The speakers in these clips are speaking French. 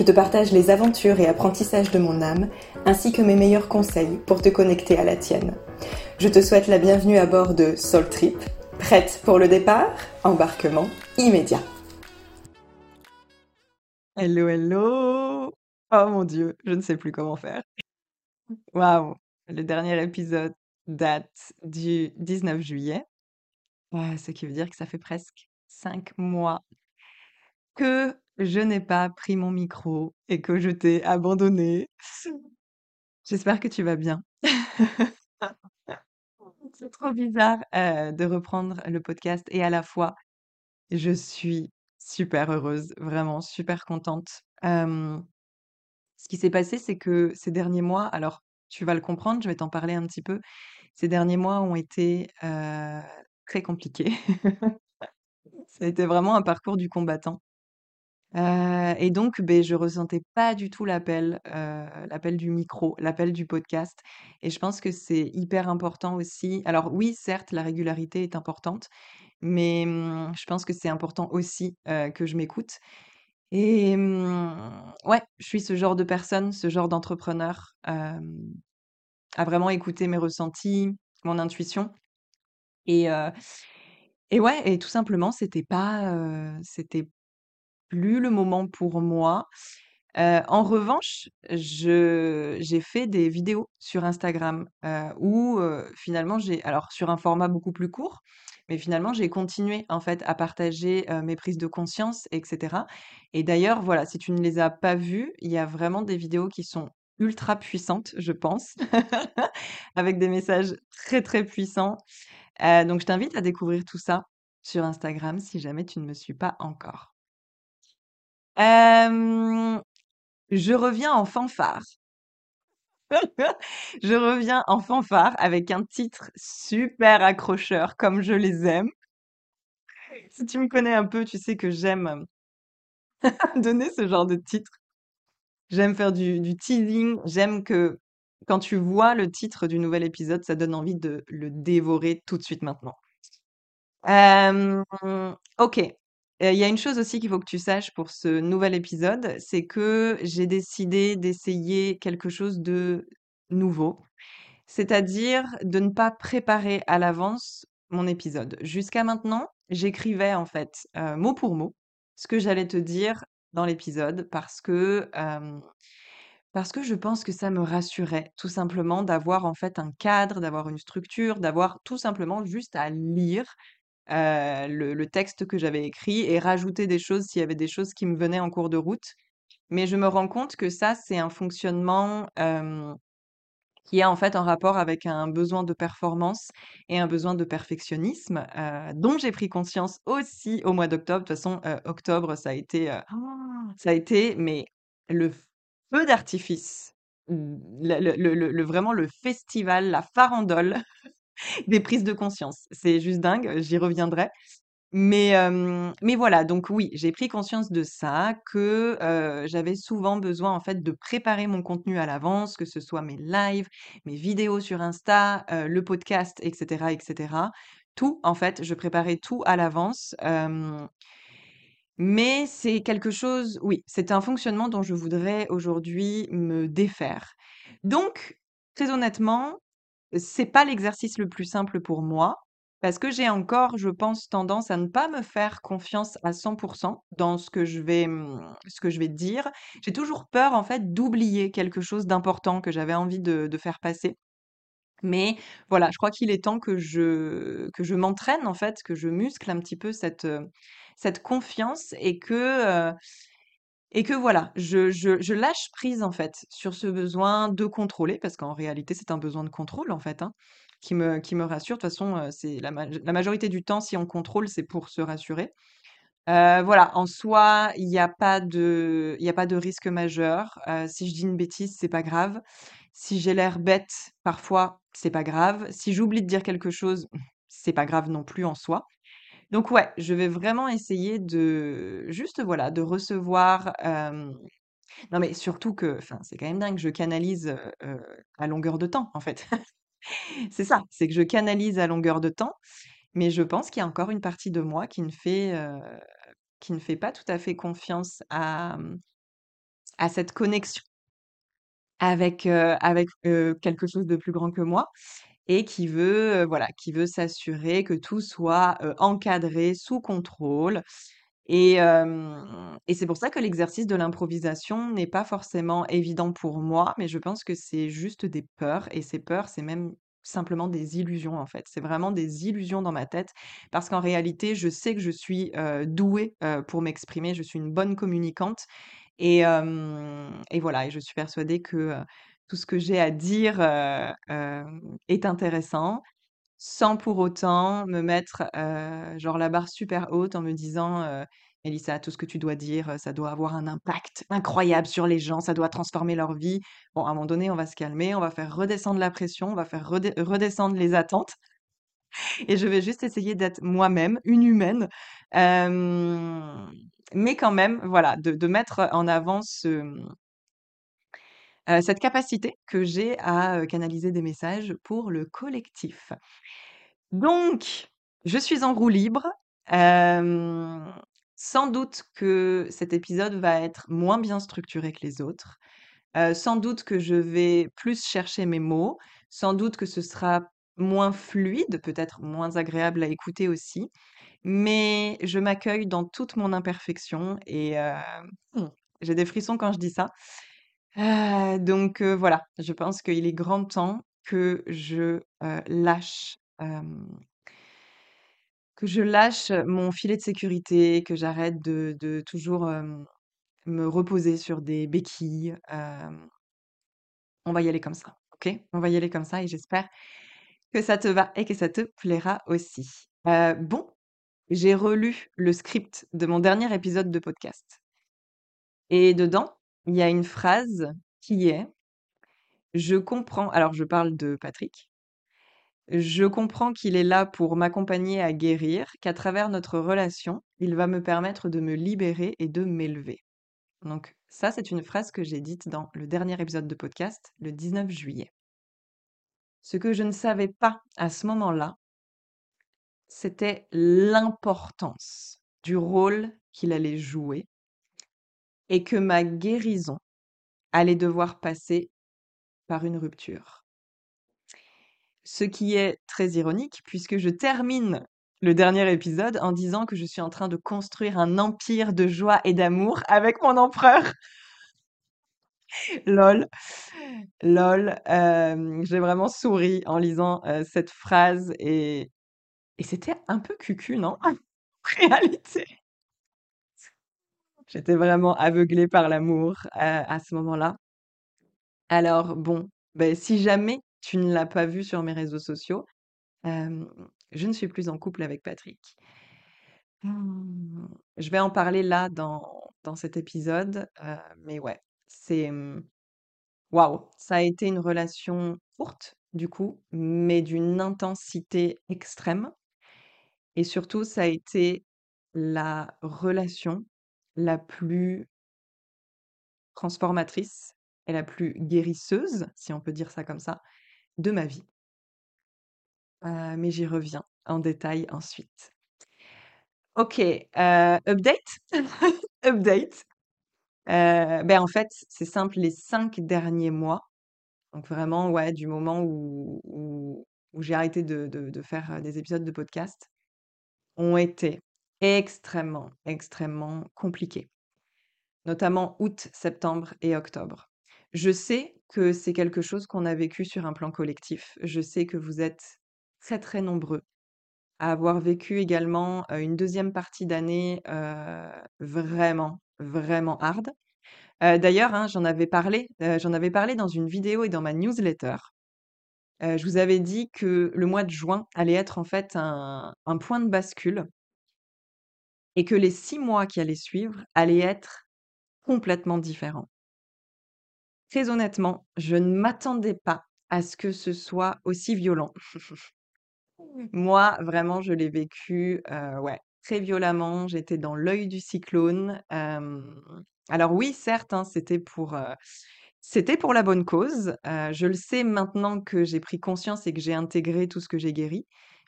Je te partage les aventures et apprentissages de mon âme, ainsi que mes meilleurs conseils pour te connecter à la tienne. Je te souhaite la bienvenue à bord de Soul Trip. Prête pour le départ? Embarquement immédiat. Hello, hello! Oh mon Dieu, je ne sais plus comment faire. Waouh! Le dernier épisode date du 19 juillet. ce qui veut dire que ça fait presque cinq mois que je n'ai pas pris mon micro et que je t'ai abandonné. J'espère que tu vas bien. C'est trop bizarre, euh, de reprendre le podcast et à la fois, je suis Super heureuse, vraiment super contente. ce qui s'est passé, c'est que ces derniers mois alors tu vas le comprendre, je vais t'en parler un petit peu. Ces derniers mois ont été, très compliqués. Ça a été vraiment un parcours du combattant. Heu et donc beh, je ressentais pas du tout l'appel, heu, l'appel du micro, l'appel du podcast. Et je pense que c'est hyper important aussi. Alors oui, certes, la régularité est importante, mais mmh, je pense que c'est important aussi, heu, que je m'écoute. Et mmh, ouais, je suis ce genre de personne, ce genre d'entrepreneur, à vraiment écouter mes ressentis, mon intuition. Et et ouais et tout simplement, c'était pas, c'était plus le moment pour moi. Heu, en revanche, j'ai fait des vidéos sur Instagram, heu, où, heu, finalement j'ai alors sur un format beaucoup plus court, mais finalement j'ai continué en fait à partager, mes prises de conscience et cetera et d'ailleurs voilà, si tu ne les as pas vues, il y a vraiment des vidéos qui sont ultra puissantes, je pense, avec des messages très, très puissants. Donc je t'invite à découvrir tout ça sur Instagram si jamais tu ne me suis pas encore. Je reviens en fanfare. Je reviens en fanfare avec un titre super accrocheur comme je les aime. Si tu me connais un peu, tu sais que j'aime, donner ce genre de titre. J'aime faire du teasing, j'aime que quand tu vois le titre du nouvel épisode, ça donne envie de le dévorer tout de suite maintenant. OK. Il y a une chose aussi qu'il faut que tu saches pour ce nouvel épisode, c'est que j'ai décidé d'essayer quelque chose de nouveau. C'est-à-dire de ne pas préparer à l'avance mon épisode. Jusqu'à maintenant, j'écrivais en fait, mot pour mot, ce que j'allais te dire dans l'épisode parce que, parce que je pense que ça me rassurait tout simplement d'avoir en fait un cadre, d'avoir une structure, d'avoir tout simplement juste à lire heu, le le texte que j'avais écrit et rajouter des choses s'il y avait des choses qui me venaient en cours de route. Mais je me rends compte que ça, c'est un fonctionnement, hem, qui a en fait un rapport avec un besoin de performance et un besoin de perfectionnisme, heu, dont j'ai pris conscience aussi au mois d'octobre. De toute façon, octobre, ça a été, heu, ça a été mais le feu d'artifice, le le le le vraiment le festival, la farandole des prises de conscience. C'est juste dingue, j'y reviendrai. Mais, mais voilà, donc oui, j'ai pris conscience de ça, que, j'avais souvent besoin en fait de préparer mon contenu à l'avance, que ce soit mes lives, mes vidéos sur Insta, le podcast et cetera et cetera. Tout en fait, je préparais tout à l'avance, mais c'est quelque chose oui, c'est un fonctionnement dont je voudrais aujourd'hui me défaire. Donc, très honnêtement, c'est pas l'exercice le plus simple pour moi, parce que j'ai encore, je pense, tendance à ne pas me faire confiance à 100% dans ce que je vais, mmh, ce que je vais dire. J'ai toujours peur, en fait, d'oublier quelque chose d'important que j'avais envie de faire passer. Mais voilà, je crois qu'il est temps que je que je m'entraîne en fait, que je muscle un petit peu cette, cette confiance et que, et que voilà, je lâche prise en fait sur ce besoin de contrôler parce qu'en réalité, c'est un besoin de contrôle en fait, hein, qui me rassure. De toute façon, heu, c'est la maj la majorité du temps, si on contrôle, c'est pour se rassurer. Heu, voilà, en soi, il y a pas de risque majeur. Heu, si je dis une bêtise, c'est pas grave. Si j'ai l'air bête, parfois, c'est pas grave. Si j'oublie de dire quelque chose, c'est pas grave non plus en soi. Donc ouais, je vais vraiment essayer de juste, voilà, de recevoir, non mais surtout que enfin, c'est quand même dingue, je canalise, à longueur de temps, en fait. C'est ça, c'est que je canalise à longueur de temps, mais je pense qu'il y a encore une partie de moi qui ne fait, pas tout à fait confiance à, cette connexion avec, quelque chose de plus grand que moi et qui veut, voilà, qui veut s'assurer que tout soit, encadré, sous contrôle et c'est pour ça que l'exercice de l'improvisation n'est pas forcément évident pour moi, mais je pense que c'est juste des peurs et ces peurs, c'est même simplement des illusions, en fait. C'est vraiment des illusions dans ma tête parce qu'en réalité, je sais que je suis, douée, pour m'exprimer. Je suis une bonne communicante et voilà et je suis persuadée que, tout ce que j'ai à dire, est intéressant sans pour autant me mettre, genre la barre super haute en me disant, heu: «Mélissa, tout ce que tu dois dire, ça doit avoir un impact incroyable sur les gens, ça doit transformer leur vie». Bon, à un moment donné, on va se calmer, on va faire redescendre la pression, on va faire redescendre les attentes et je vais juste essayer d'être moi-même, une humaine, mais quand même, voilà, de mettre en avant ce, heu, cette capacité que j'ai à, heu, canaliser des messages pour le collectif. Donc, je suis en roue libre. Sans doute que cet épisode va être moins bien structuré que les autres. Sans doute que je vais plus chercher mes mots. Sans doute que ce sera moins fluide, peut-être moins agréable à écouter aussi. Mais je m'accueille dans toute mon imperfection et hem, mmh, j'ai des frissons quand je dis ça. Heu, donc voilà, je pense qu'il est grand temps que je, lâche, que je lâche mon filet de sécurité, que j'arrête de toujours, me reposer sur des béquilles, on va y aller comme ça, OK? On va y aller comme ça et j'espère que ça te va et que ça te plaira aussi. Bon, j'ai relu le script de mon dernier épisode de podcast et dedans, il y a une phrase qui est: «Je comprends» alors je parle de Patrick. «Je comprends qu'il est là pour m'accompagner à guérir, qu'à travers notre relation, il va me permettre de me libérer et de m'élever». Donc ça, c'est une phrase que j'ai dite dans le dernier épisode de podcast, le 19 juillet. Ce que je ne savais pas à ce moment-là c'était l'importance du rôle qu'il allait jouer et que ma guérison allait devoir passer par une rupture. Ce qui est très ironique puisque je termine le dernier épisode en disant que je suis en train de construire un empire de joie et d'amour avec mon empereur. Lol, lol, hem, j'ai vraiment souri en lisant, heu, cette phrase et et c'était un peu cucu, non? En réalité. J'étais vraiment aveuglée par l'amour, heu, à ce moment-là. Alors bon, beh, si jamais tu ne l'as pas vu sur mes réseaux sociaux, je ne suis plus en couple avec Patrick. Je vais en parler là dans dans cet épisode, heu, mais ouais, c'est, waouh, ça a été une relation courte du coup, mais d'une intensité extrême et surtout ça a été la relation la plus transformatrice et la plus guérisseuse, si on peut dire ça comme ça, de ma vie. Heu, mais j'y reviens en détail ensuite. OK, heu, update? Update. Heu, beh, en fait, c'est simple, les 5 derniers mois, donc vraiment, ouais, du moment où j'ai arrêté de faire, des épisodes de podcast, ont été extrêmement, extrêmement compliqués. Notamment août, septembre et octobre. Je sais que c'est quelque chose qu'on a vécu sur un plan collectif. Je sais que vous êtes très, très nombreux à avoir vécu également, une deuxième partie d'année, vraiment, vraiment hard. D'ailleurs, hein, j'en avais parlé, j'en avais parlé dans une vidéo et dans ma newsletter. Je vous avais dit que le mois de juin allait être en fait un point de bascule et que les 6 mois qui allaient suivre allaient être complètement différents. Très honnêtement, je ne m'attendais pas à ce que ce soit aussi violent. Moi, vraiment, je l'ai vécu, ouais, très violemment. J'étais dans l'œil du cyclone. Alors oui, certes, hein, c'était pour, c'était pour la bonne cause. Je le sais maintenant que j'ai pris conscience et que j'ai intégré tout ce que j'ai guéri.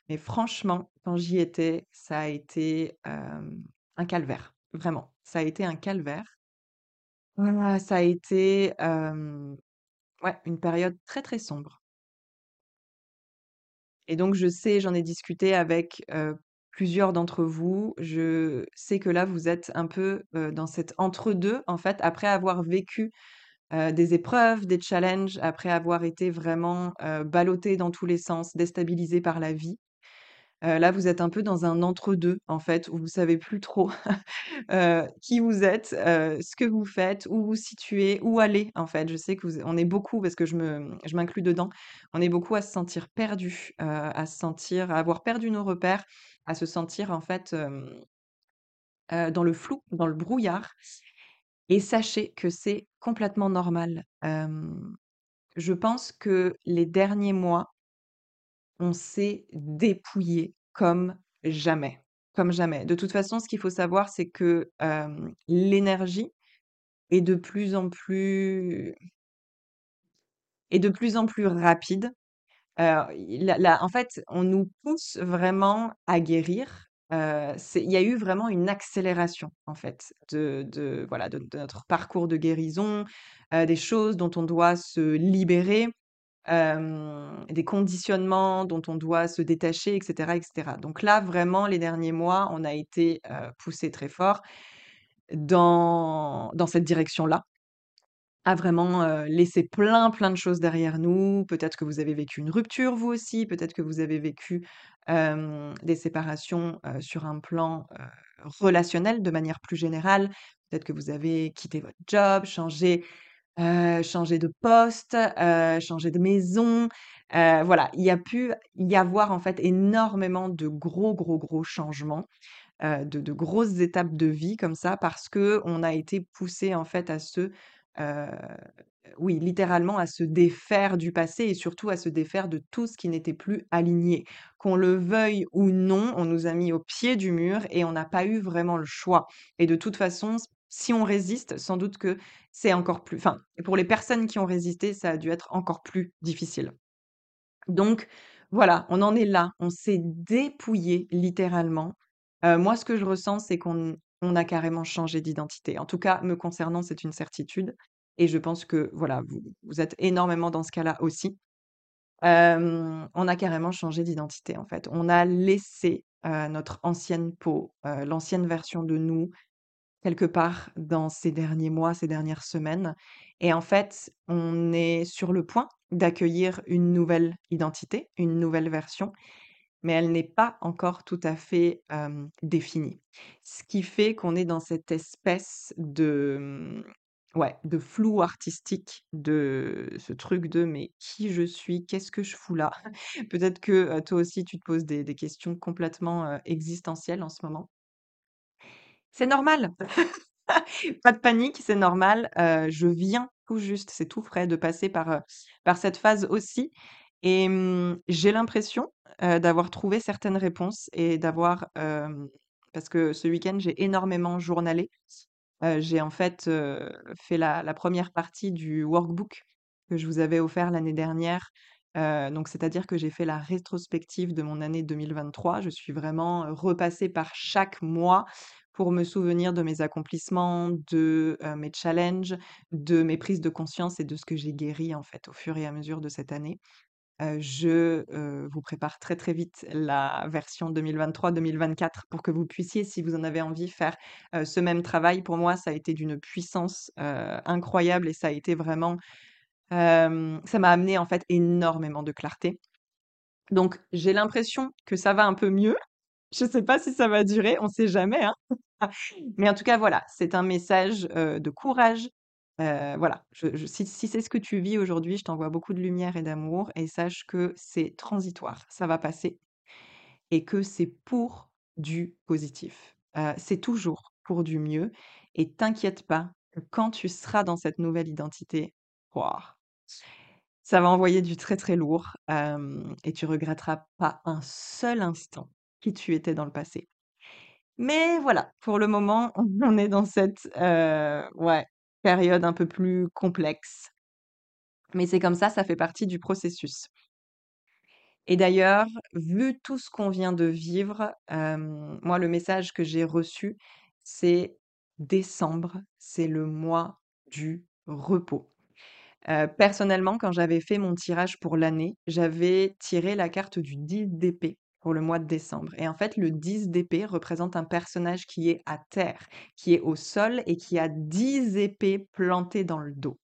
Mais franchement, quand j'y étais, ça a été, un calvaire, vraiment. Ça a été un calvaire. Ah, ça a été, une période très, très sombre. Et donc je sais, j'en ai discuté avec, plusieurs d'entre vous. Je sais que là, vous êtes un peu, dans cet entre-deux, en fait, après avoir vécu, des épreuves, des challenges, après avoir été vraiment, heu, ballottés dans tous les sens, déstabilisés par la vie. Là, vous êtes un peu dans un entre-deux, en fait, où vous savez plus trop, qui vous êtes, ce que vous faites, où vous situez, où aller, en fait. Je sais que vous on est beaucoup, parce que je m'inclus dedans, on est beaucoup à se sentir perdus, heu, à se sentir à avoir perdu nos repères, à se sentir, en fait, dans le flou, dans le brouillard et sachez que c'est complètement normal. Je pense que les derniers mois on s'est dépouillé comme jamais, comme jamais. De toute façon, ce qu'il faut savoir, c'est que, l'énergie est de plus en plus est de plus en plus rapide. En fait, on nous pousse vraiment à guérir. Il y a eu vraiment une accélération, en fait, de voilà, de notre parcours de guérison, des choses dont on doit se libérer. Des conditionnements dont on doit se détacher et cetera et cetera. Donc là, vraiment, les derniers mois, on a été, heu, poussés très fort dans dans cette direction-là, à vraiment, laisser plein, plein de choses derrière nous. Peut-être que vous avez vécu une rupture vous aussi, peut-être que vous avez vécu, des séparations, sur un plan, relationnel de manière plus générale. Peut-être que vous avez quitté votre job, changé Heu, changer de poste, heu, changer de maison, heu, voilà, il y a pu y avoir en fait énormément de gros, gros, gros changements, de grosses étapes de vie comme ça parce qu'on a été poussé en fait à se, oui, littéralement à se défaire du passé et surtout à se défaire de tout ce qui n'était plus aligné. Qu'on le veuille ou non, on nous a mis au pied du mur et on n'a pas eu vraiment le choix et de toute façon, si on résiste, sans doute que c'est encore plus enfin, pour les personnes qui ont résisté, ça a dû être encore plus difficile. Donc voilà, on en est là, on s'est dépouillé littéralement. Heu, moi, ce que je ressens, c'est qu'on on a carrément changé d'identité. En tout cas, me concernant, c'est une certitude et je pense que voilà, vous êtes énormément dans ce cas-là aussi. On a carrément changé d'identité, en fait. On a laissé, notre ancienne peau, l'ancienne version de nous, quelque part dans ces derniers mois, ces dernières semaines et en fait, on est sur le point d'accueillir une nouvelle identité, une nouvelle version, mais elle n'est pas encore tout à fait, définie. Ce qui fait qu'on est dans cette espèce de, mmh, ouais, de flou artistique, de ce truc de: «Mais qui je suis? Qu'est-ce que je fous là?» Peut-être que, toi aussi tu te poses des des questions complètement, existentielles en ce moment. C'est normal! Pas de panique, c'est normal. Heu, je viens tout juste, c'est tout frais, de passer par, heu, par cette phase aussi et mmh, j'ai l'impression, heu, d'avoir trouvé certaines réponses et d'avoir, parce que ce week-end, j'ai énormément journalé. J'ai en fait, fait la la 1 partie du workbook que je vous avais offert l'année dernière. Donc c'est-à-dire que j'ai fait la rétrospective de mon année 2023. Je suis vraiment, repassée par chaque mois pour me souvenir de mes accomplissements, de, mes challenges, de mes prises de conscience et de ce que j'ai guéri, en fait, au fur et à mesure de cette année. Je, vous prépare très, très vite la version 2023-2024 pour que vous puissiez, si vous en avez envie, faire, ce même travail. Pour moi, ça a été d'une puissance, incroyable et ça a été vraiment ça m'a amené, en fait, énormément de clarté. Donc j'ai l'impression que ça va un peu mieux. Je sais pas si ça va durer, on sait jamais, hein. Mais en tout cas, voilà, c'est un message, de courage. Voilà, si c'est ce que tu vis aujourd'hui, je t'envoie beaucoup de lumière et d'amour et sache que c'est transitoire, ça va passer et que c'est pour du positif. C'est toujours pour du mieux et t'inquiète pas quand tu seras dans cette nouvelle identité, ça va envoyer du très, très lourd, et tu regretteras pas un seul instant qui tu étais dans le passé. Mais voilà, pour le moment, on est dans cette, ouais, période un peu plus complexe. Mais c'est comme ça, ça fait partie du processus. Et d'ailleurs, vu tout ce qu'on vient de vivre, hem, moi, le message que j'ai reçu, c'est décembre, c'est le mois du repos. Heu, personnellement, quand j'avais fait mon tirage pour l'année, j'avais tiré la carte du 10 d'épée pour le mois de décembre et en fait, le 10 d'épée représente un personnage qui est à terre, qui est au sol et qui a 10 épées plantées dans le dos.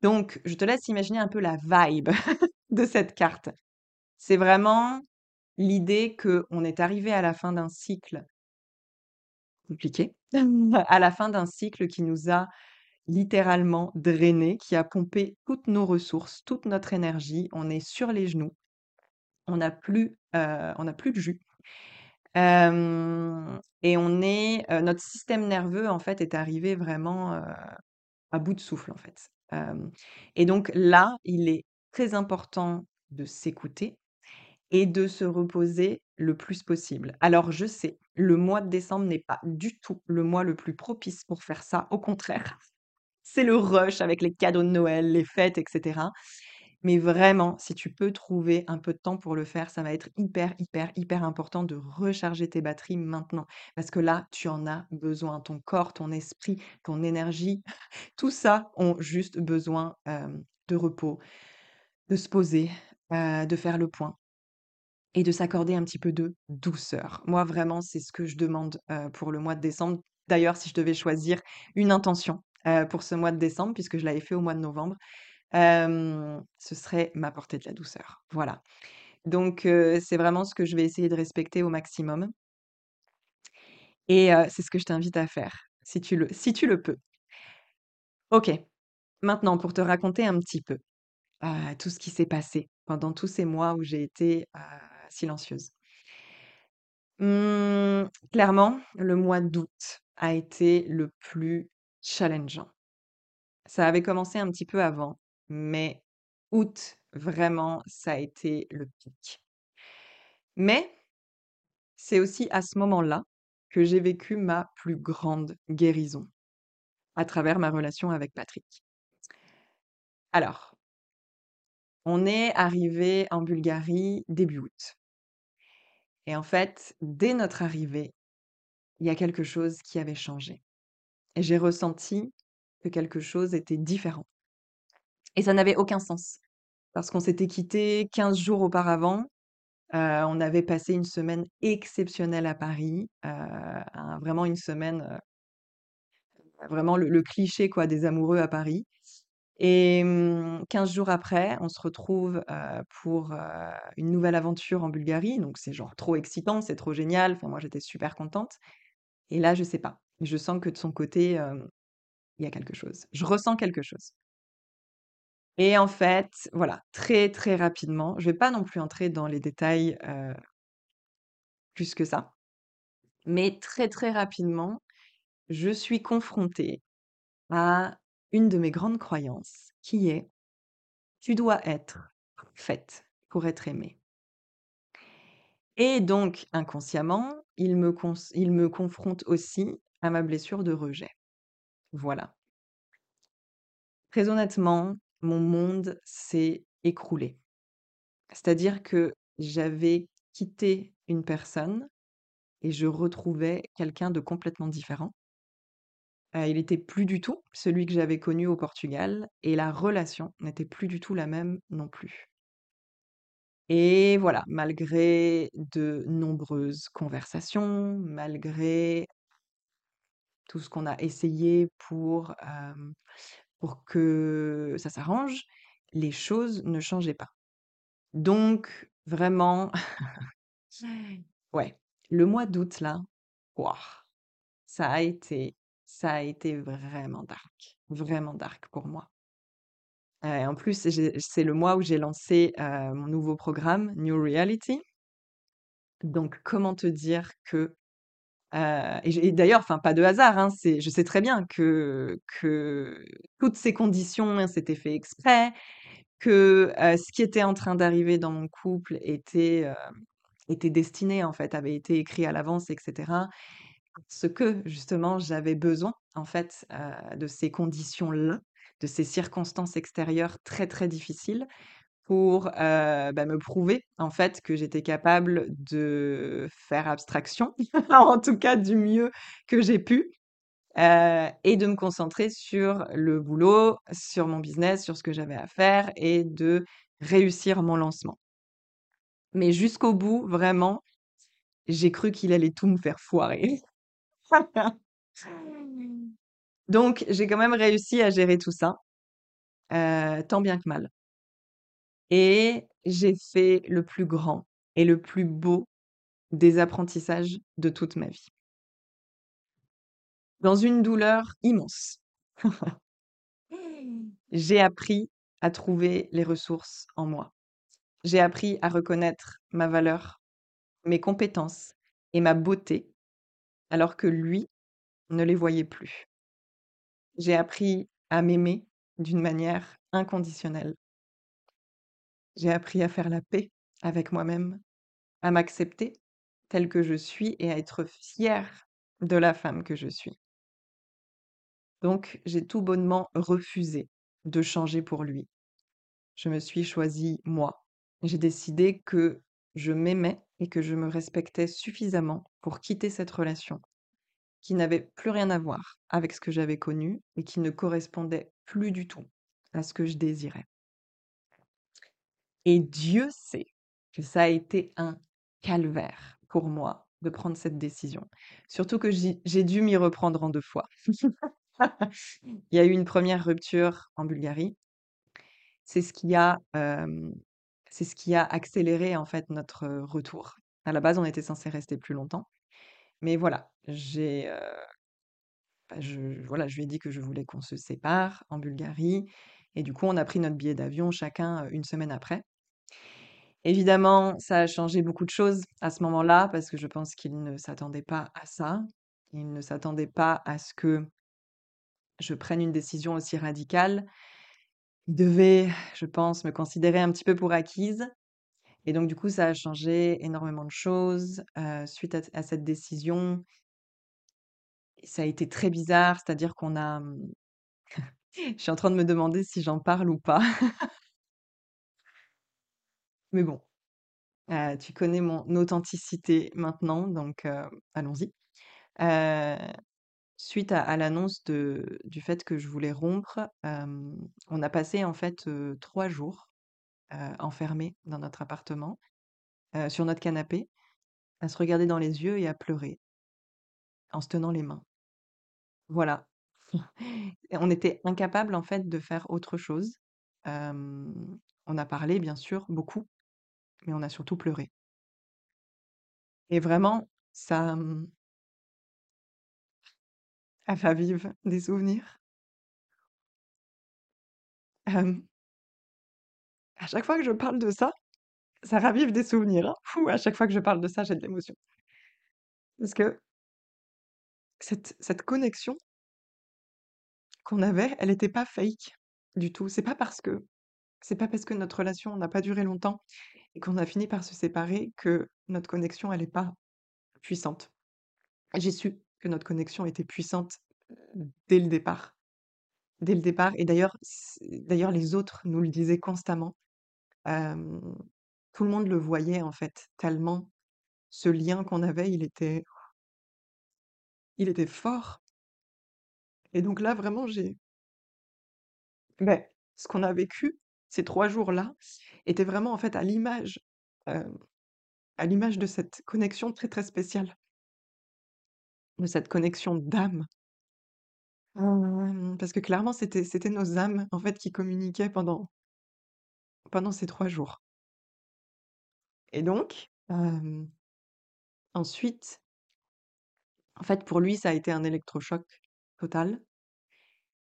Donc je te laisse imaginer un peu la vibe de cette carte. C'est vraiment l'idée qu'on est arrivé à la fin d'un cycle compliqué, à la fin d'un cycle qui nous a littéralement drainé, qui a pompé toutes nos ressources, toute notre énergie. On est sur les genoux. On n'a plus, heu, on plus de jus. Et on est, heu, notre système nerveux, en fait, est arrivé vraiment, heu, à bout de souffle, en fait. Et donc là, il est très important de s'écouter et de se reposer le plus possible. Alors je sais, le mois de décembre n'est pas du tout le mois le plus propice pour faire ça, au contraire. C'est le rush avec les cadeaux de Noël, les fêtes, et cetera. Mais vraiment, si tu peux trouver un peu de temps pour le faire, ça va être hyper, hyper, hyper important de recharger tes batteries maintenant. Parce que là, tu en as besoin. Ton corps, ton esprit, ton énergie, tout ça ont juste besoin, de repos, de se poser, de faire le point et de s'accorder un petit peu de douceur. Moi, vraiment, c'est ce que je demande, pour le mois de décembre. D'ailleurs, si je devais choisir une intention, pour ce mois de décembre, puisque je l'avais fait au mois de novembre, ce serait m'apporter de la douceur. Voilà. Donc c'est vraiment ce que je vais essayer de respecter au maximum et c'est ce que je t'invite à faire, si tu le si tu le peux. OK, maintenant pour te raconter un petit peu, tout ce qui s'est passé pendant tous ces mois où j'ai été, silencieuse. Mmh, clairement, le mois d'août a été le plus challengeant. Ça avait commencé un petit peu avant, mais août, vraiment, ça a été le pic. Mais c'est aussi à ce moment-là que j'ai vécu ma plus grande guérison à travers ma relation avec Patrick. Alors, on est arrivé en Bulgarie début août. Et en fait, dès notre arrivée, il y a quelque chose qui avait changé. Et j'ai ressenti que quelque chose était différent. Et ça n'avait aucun sens. Parce qu'on s'était quittés 15 jours auparavant. On avait passé une semaine exceptionnelle à Paris, vraiment une semaine, vraiment le cliché quoi des amoureux à Paris et mmh, 15 jours après, on se retrouve, pour, une nouvelle aventure en Bulgarie, donc c'est genre trop excitant, c'est trop génial, enfin moi j'étais super contente et là je sais pas, je sens que de son côté, il y a quelque chose. Je ressens quelque chose. Et en fait, voilà, très, très rapidement, je vais pas non plus entrer dans les détails, heu, plus que ça, mais très, très rapidement, je suis confrontée à une de mes grandes croyances qui est: «Tu dois être faite pour être aimée» et donc inconsciemment, il me il me confronte aussi à ma blessure de rejet. Voilà. Très honnêtement, mon monde s'est écroulé. C'est-à-dire que j'avais quitté une personne et je retrouvais quelqu'un de complètement différent. Il était plus du tout celui que j'avais connu au Portugal et la relation n'était plus du tout la même non plus. Et voilà, malgré de nombreuses conversations, malgré tout ce qu'on a essayé pour, pour que ça s'arrange, les choses ne changeaient pas. Donc vraiment ouais, le mois d'août là, waouh, ça a été ça a été vraiment dark, vraiment dark pour moi. Heu, en plus, c'est le mois où j'ai lancé, heu, mon nouveau programme New Reality. Donc comment te dire que, heu et d'ailleurs, enfin pas de hasard, hein, c'est je sais très bien que toutes ces conditions, c'était fait exprès, que, heu, ce qui était en train d'arriver dans mon couple était, heu, était destiné en fait, avait été écrit à l'avance et cetera. Parce que justement, j'avais besoin en fait, de ces conditions-là, de ces circonstances extérieures très, très difficiles pour, bah, me prouver en fait que j'étais capable de faire abstraction, en tout cas du mieux que j'ai pu, et de me concentrer sur le boulot, sur mon business, sur ce que j'avais à faire et de réussir mon lancement. Mais jusqu'au bout, vraiment, j'ai cru qu'il allait tout me faire foirer. Donc j'ai quand même réussi à gérer tout ça, tant bien que mal et j'ai fait le plus grand et le plus beau des apprentissages de toute ma vie. Dans une douleur immense, j'ai appris à trouver les ressources en moi. J'ai appris à reconnaître ma valeur, mes compétences et ma beauté, alors que lui ne les voyait plus. J'ai appris à m'aimer d'une manière inconditionnelle. J'ai appris à faire la paix avec moi-même, à m'accepter telle que je suis et à être fière de la femme que je suis. Donc j'ai tout bonnement refusé de changer pour lui. Je me suis choisie moi. J'ai décidé que je m'aimais et que je me respectais suffisamment pour quitter cette relation qui n'avait plus rien à voir avec ce que j'avais connu et qui ne correspondait plus du tout à ce que je désirais. Et Dieu sait que ça a été un calvaire pour moi de prendre cette décision. Surtout que j'ai dû m'y reprendre en 2 fois. Il y a eu une première rupture en Bulgarie. C'est ce qui a, c'est ce qui a accéléré en fait notre, retour. À la base, on était censés rester plus longtemps. Mais voilà, j'ai, bah, je voilà, je lui ai dit que je voulais qu'on se sépare en Bulgarie et du coup, on a pris notre billet d'avion chacun, 1 semaine après. Évidemment, ça a changé beaucoup de choses à ce moment-là parce que je pense qu'il ne s'attendait pas à ça. Il ne s'attendait pas à ce que je prenne une décision aussi radicale. Il devait, je pense, me considérer un petit peu pour acquise et donc du coup, ça a changé énormément de choses, heu, suite à à cette décision. Ça a été très bizarre, c'est-à-dire qu'on a, mmh, je suis en train de me demander si j'en parle ou pas. Mais bon, heu, tu connais mon authenticité maintenant, donc heu, allons-y. Heu, suite à l'annonce du fait que je voulais rompre, on a passé en fait, heu, 3 jours, enfermés dans notre appartement, sur notre canapé, à se regarder dans les yeux et à pleurer en se tenant les mains. Voilà. On était incapables en fait de faire autre chose. On a parlé bien sûr, beaucoup, mais on a surtout pleuré. Et vraiment, ça, mmh des souvenirs. À chaque fois que je parle de ça, ça ravive des souvenirs, hein. À chaque fois que je parle de ça, j'ai de l'émotion. Parce que cette cette connexion qu'on avait, elle était pas fake du tout. C'est pas parce que c'est pas parce que notre relation n'a pas duré longtemps et qu'on a fini par se séparer que notre connexion, elle est pas puissante. J'ai su que notre connexion était puissante, dès le départ. Dès le départ et d'ailleurs d'ailleurs les autres nous le disaient constamment. Tout le monde le voyait en fait, tellement ce lien qu'on avait, il était il était fort. Et donc là, vraiment, j'ai beh, ce qu'on a vécu, ces 3 jours-là, étaient vraiment en fait à l'image, hem, à l'image de cette connexion très, très spéciale de cette connexion d'âme. Hem, parce que clairement, c'était c'était nos âmes, en fait, qui communiquaient pendant pendant ces 3 jours. Et donc, hem, ensuite, en fait, pour lui, ça a été un électrochoc total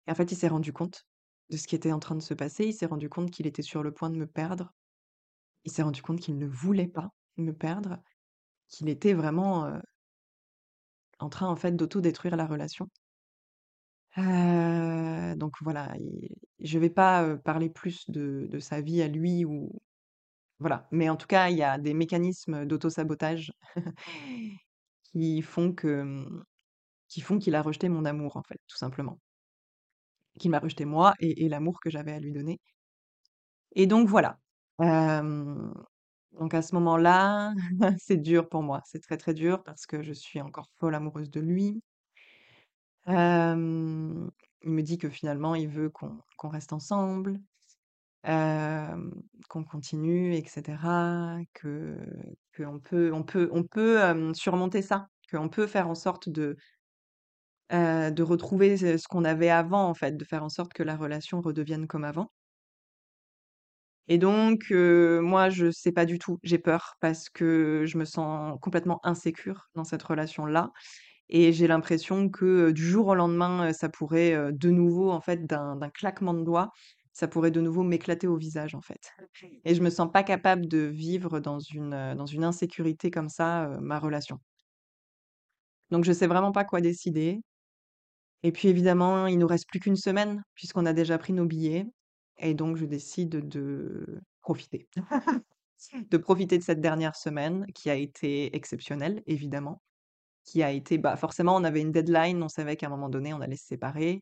et en fait, il s'est rendu compte de ce qui était en train de se passer. Il s'est rendu compte qu'il était sur le point de me perdre. Il s'est rendu compte qu'il ne voulait pas me perdre, qu'il était vraiment, en train, en fait, d'auto-détruire la relation. Donc voilà, il je vais pas, parler plus de de sa vie à lui ou voilà, mais en tout cas, il y a des mécanismes d'auto-sabotage qui font que, mmh, qui font qu'il a rejeté mon amour, en fait, tout simplement. Qu'il m'a rejeté moi et l'amour que j'avais à lui donner et donc voilà. Donc à ce moment-là, c'est dur pour moi, c'est très, très dur parce que je suis encore folle amoureuse de lui. Il me dit que finalement il veut qu'on reste ensemble, qu'on continue et cetera, que qu'on peut on peut on peut, surmonter ça, qu'on peut faire en sorte de, heu, de retrouver ce ce qu'on avait avant en fait, de faire en sorte que la relation redevienne comme avant. Et donc, heu, moi je sais pas du tout, j'ai peur parce que je me sens complètement insécure dans cette relation-là et j'ai l'impression que, heu, du jour au lendemain, ça pourrait, de nouveau en fait d'un d'un claquement de doigts, ça pourrait de nouveau m'éclater au visage en fait. Et je me sens pas capable de vivre dans une, dans une insécurité comme ça, ma relation. Donc je sais vraiment pas quoi décider et puis évidemment, il nous reste plus qu'une semaine puisqu'on a déjà pris nos billets et donc je décide de profiter. De profiter de cette dernière semaine qui a été exceptionnelle évidemment, qui a été bah, forcément on avait une deadline, on savait qu'à un moment donné on allait se séparer,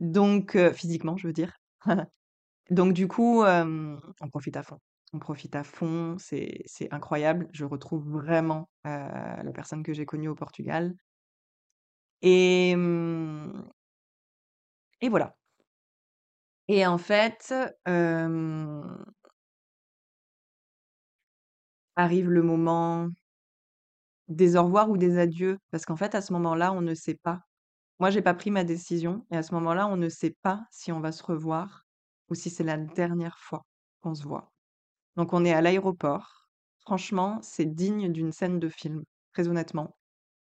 donc physiquement je veux dire. Donc du coup, on profite à fond. On profite à fond, c'est incroyable. Je retrouve vraiment, la personne que j'ai connue au Portugal et et voilà et en fait, arrive le moment des au revoir ou des adieux parce qu'en fait, à ce moment-là, on ne sait pas. Moi, j'ai pas pris ma décision et à ce moment-là, on ne sait pas si on va se revoir ou si c'est la dernière fois qu'on se voit. Donc on est à l'aéroport. Franchement, c'est digne d'une scène de film, très honnêtement.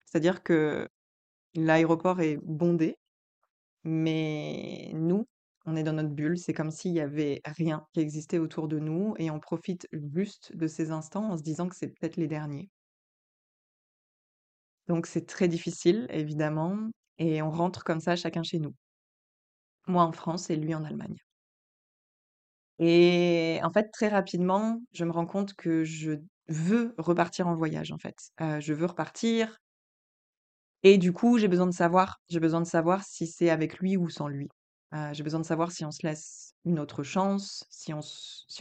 C'est-à-dire que l'aéroport est bondé, mais nous, on est dans notre bulle. C'est comme s'il y avait rien qui existait autour de nous et on profite juste de ces instants en se disant que c'est peut-être les derniers. Donc c'est très difficile, évidemment, et on rentre comme ça chacun chez nous. Moi en France et lui en Allemagne. Et en fait, très rapidement, je me rends compte que je veux repartir en voyage, en fait. Heu, je veux repartir et du coup, j'ai besoin de savoir j'ai besoin de savoir si c'est avec lui ou sans lui. Heu, j'ai besoin de savoir si on se laisse une autre chance, si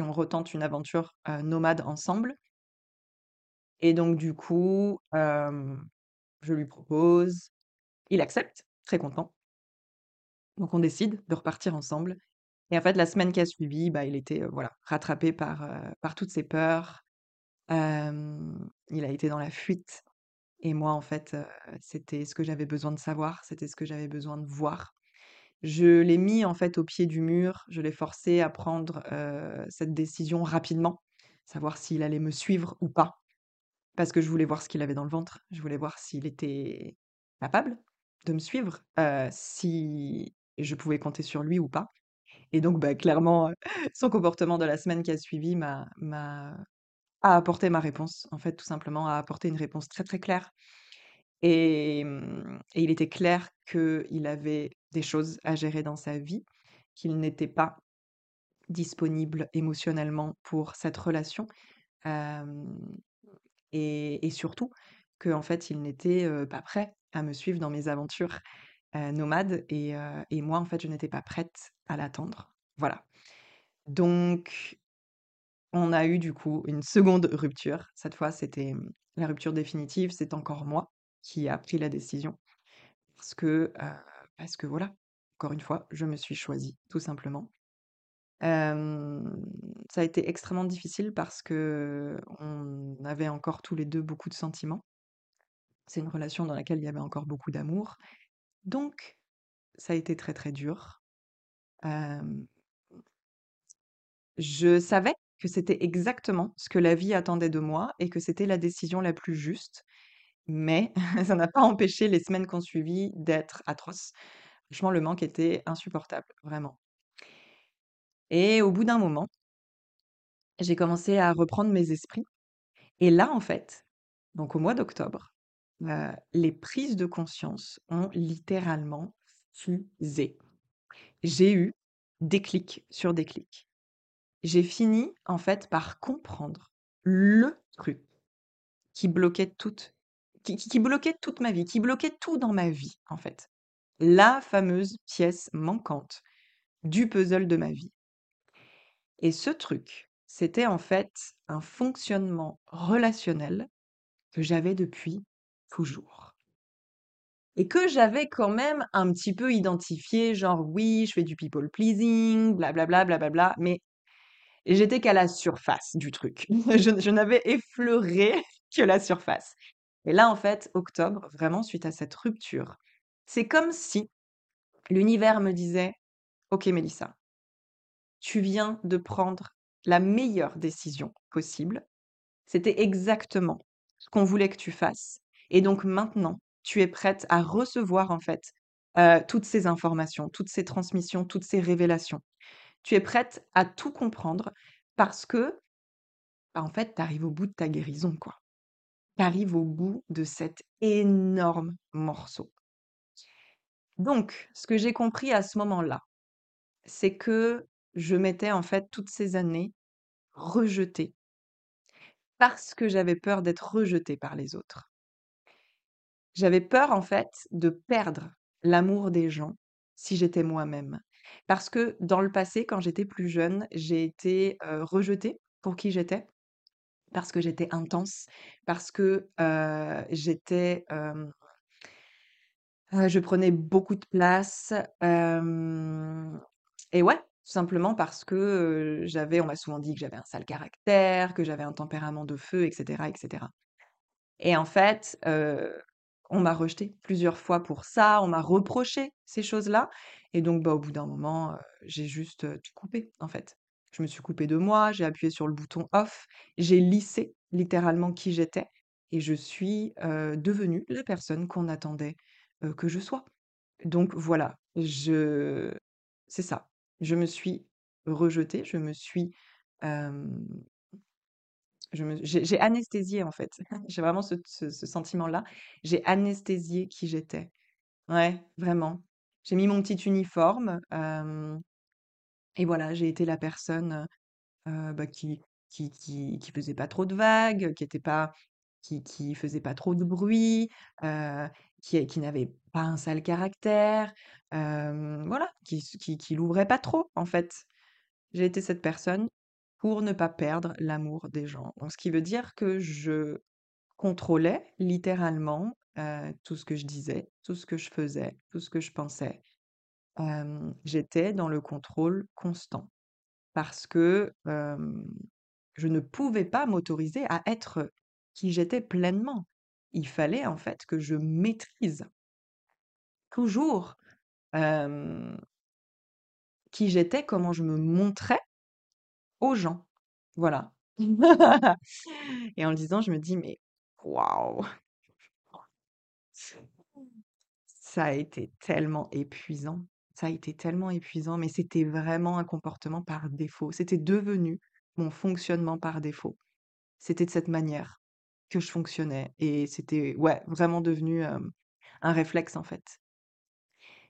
on retente une aventure, heu, nomade ensemble et donc du coup, je lui propose, il accepte, très content. Donc on décide de repartir ensemble et en fait, la semaine qui a suivi, bah, il était, heu, voilà, rattrapé par, par toutes ses peurs. Il a été dans la fuite et moi, en fait, c'était ce que j'avais besoin de savoir, c'était ce que j'avais besoin de voir. Je l'ai mis, en fait, au pied du mur, je l'ai forcé à prendre, cette décision rapidement, savoir s'il allait me suivre ou pas, parce que je voulais voir ce qu'il avait dans le ventre. Je voulais voir s'il était capable de me suivre, si je pouvais compter sur lui ou pas et donc bah, clairement, son comportement de la semaine qui a suivi m'a a apporté ma réponse, en fait, tout simplement, a apporté une réponse très, très claire et mmh et il était clair qu'il avait des choses à gérer dans sa vie, qu'il n'était pas disponible émotionnellement pour cette relation, et surtout qu'en fait, il n'était, pas prêt à me suivre dans mes aventures, nomades et moi, en fait, je n'étais pas prête à l'attendre. Voilà. Donc on a eu du coup une seconde rupture. Cette fois, c'était, mmh, la rupture définitive, c'est encore moi qui a pris la décision parce que, parce que voilà, encore une fois, je me suis choisie, tout simplement. Ça a été extrêmement difficile parce qu'on avait encore tous les 2 beaucoup de sentiments. C'est une relation dans laquelle il y avait encore beaucoup d'amour. Donc ça a été très, très dur. Je savais que c'était exactement ce que la vie attendait de moi et que c'était la décision la plus juste, mais ça n'a pas empêché les semaines qu'on suivi d'être atroces. Franchement, le manque était insupportable, vraiment. Et au bout d'un moment j'ai commencé à reprendre mes esprits et là, en fait, donc au mois d'octobre, heu, les prises de conscience ont littéralement fusé. J'ai eu déclic sur déclic. J'ai fini, en fait, par comprendre le truc qui bloquait toute qui bloquait ma vie, qui bloquait tout dans ma vie, en fait. La fameuse pièce manquante du puzzle de ma vie. Et ce truc, c'était en fait un fonctionnement relationnel que j'avais depuis toujours. Et que j'avais quand même un petit peu identifié, genre oui, je fais du people pleasing, blablabla, blablabla, mais j'étais qu'à la surface du truc. Je, n'avais effleuré que la surface. Et là, en fait, octobre, vraiment suite à cette rupture, c'est comme si l'univers me disait, OK Mélissa, tu viens de prendre la meilleure décision possible. C'était exactement ce qu'on voulait que tu fasses. Et donc maintenant, tu es prête à recevoir en fait euh, toutes ces informations, toutes ces transmissions, toutes ces révélations. Tu es prête à tout comprendre parce que, bah, en fait, tu arrives au bout de ta guérison, quoi. Tu arrives au bout de cet énorme morceau. Donc, ce que j'ai compris à ce moment-là, c'est que je m'étais en fait toutes ces années rejetée parce que j'avais peur d'être rejetée par les autres. J'avais peur en fait de perdre l'amour des gens si j'étais moi-même. Parce que dans le passé, quand j'étais plus jeune, j'ai été rejetée pour qui j'étais, parce que j'étais intense, parce que j'étais... je prenais beaucoup de place. et ouais, tout simplement parce que, j'avais on m'a souvent dit que j'avais un sale caractère, que j'avais un tempérament de feu et cetera et en fait, on m'a rejetée plusieurs fois pour ça, on m'a reproché ces choses-là et donc bah, au bout d'un moment, j'ai juste, tout coupé, en fait. Je me suis coupée de moi, j'ai appuyé sur le bouton off, j'ai lissé littéralement qui j'étais et je suis, devenue la personne qu'on attendait, que je sois. Donc voilà, je c'est ça. Je me suis rejetée, je me suis, me j'ai anesthésié en fait. J'ai vraiment ce ce ce sentiment-là. J'ai anesthésié qui j'étais. Ouais, vraiment. J'ai mis mon petit uniforme, et voilà, j'ai été la personne, bah, qui qui qui qui faisait pas trop de vagues, qui était pas qui qui faisait pas trop de bruit, qui qui n'avait pas un sale caractère, voilà, qui qui qui l'ouvrait pas trop, en fait. J'ai été cette personne pour ne pas perdre l'amour des gens. Donc ce qui veut dire que je contrôlais littéralement, heu, tout ce que je disais, tout ce que je faisais, tout ce que je pensais. Hem, j'étais dans le contrôle constant parce que, hem, je ne pouvais pas m'autoriser à être qui j'étais pleinement. Il fallait en fait que je maîtrise toujours, hem, qui j'étais, comment je me montrais aux gens. Voilà. Et en le disant, je me dis: «Mais waouh!» Ça a été tellement épuisant, ça a été tellement épuisant, mais c'était vraiment un comportement par défaut. C'était devenu mon fonctionnement par défaut. C'était de cette manière que je fonctionnais et c'était, ouais, vraiment devenu, un réflexe, en fait.